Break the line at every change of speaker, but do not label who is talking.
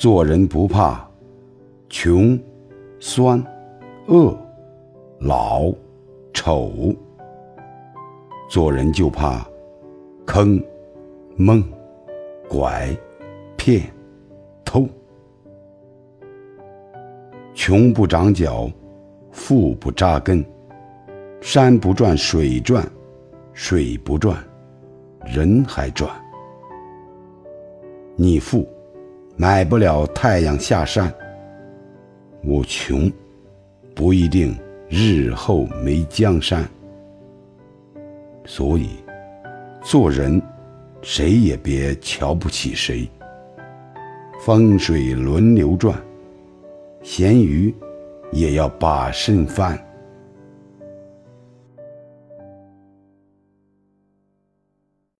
做人不怕穷、酸、恶、老、丑，做人就怕坑、蒙、拐、骗、偷。穷不长脚，富不扎根，山不转水转，水不转，人还转。你富，买不了太阳下山；我穷，不一定日后没江山。所以，做人，谁也别瞧不起谁。风水轮流转。咸鱼也要把肾饭。